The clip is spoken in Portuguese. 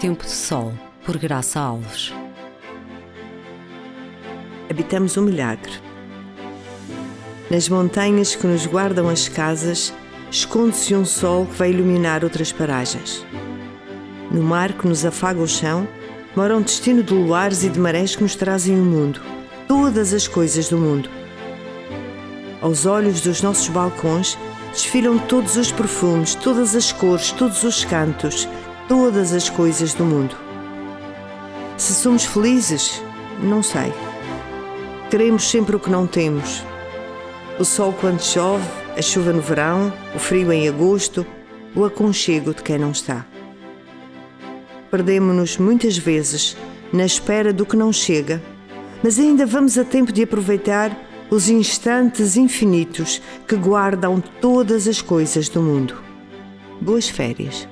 Tempo de Sol, por Graça Alves. Habitamos um milagre. Nas montanhas que nos guardam as casas, esconde-se um sol que vai iluminar outras paragens. No mar que nos afaga o chão, mora um destino de luares e de marés que nos trazem o mundo, todas as coisas do mundo. Aos olhos dos nossos balcões desfilam todos os perfumes, todas as cores, todos os cantos, todas as coisas do mundo. Se somos felizes, não sei. Queremos sempre o que não temos. O sol quando chove, a chuva no verão, o frio em agosto, o aconchego de quem não está. Perdemos-nos muitas vezes na espera do que não chega, mas ainda vamos a tempo de aproveitar os instantes infinitos que guardam todas as coisas do mundo. Boas férias.